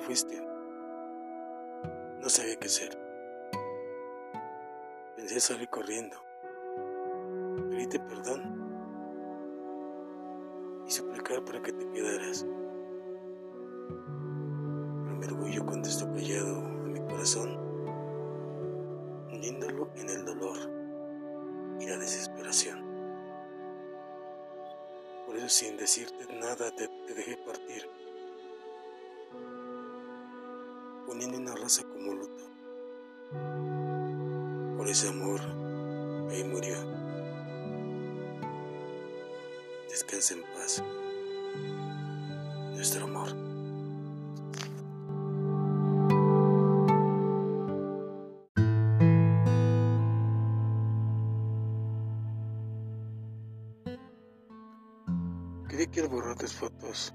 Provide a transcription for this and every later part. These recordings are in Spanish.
fuiste. No sabía qué hacer. Pensé salir corriendo. Pedíte perdón y suplicar para que te quedaras. Pero mi orgullo contestó callado a mi corazón, hundiéndolo en el dolor y la desesperación. Por eso sin decirte nada te, te dejé partir, poniendo una raza como luto. Por ese amor, ahí murió. Descansa en paz. Nuestro amor. Creí que borrar tus fotos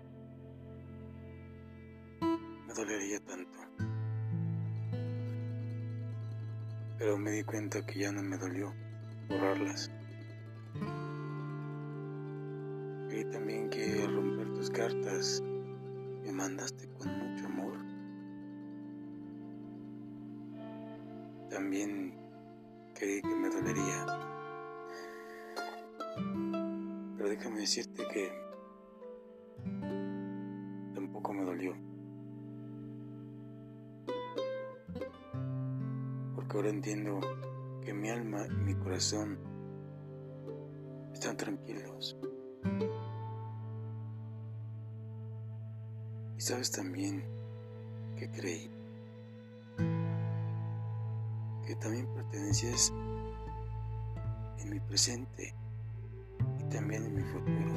dolería tanto. Pero me di cuenta que ya no me dolió borrarlas. Creí también que al romper tus cartas me mandaste con mucho amor. También creí que me dolería. Pero déjame decirte que tampoco me dolió. Porque ahora entiendo que mi alma y mi corazón están tranquilos. Y sabes también que creí que también perteneces en mi presente y también en mi futuro.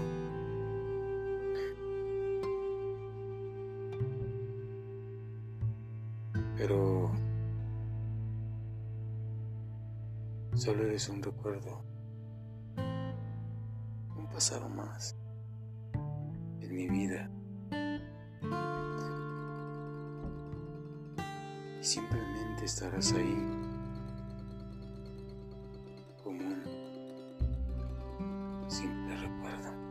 Pero Solo eres un recuerdo, un pasado más en mi vida. Y simplemente estarás ahí como un simple recuerdo.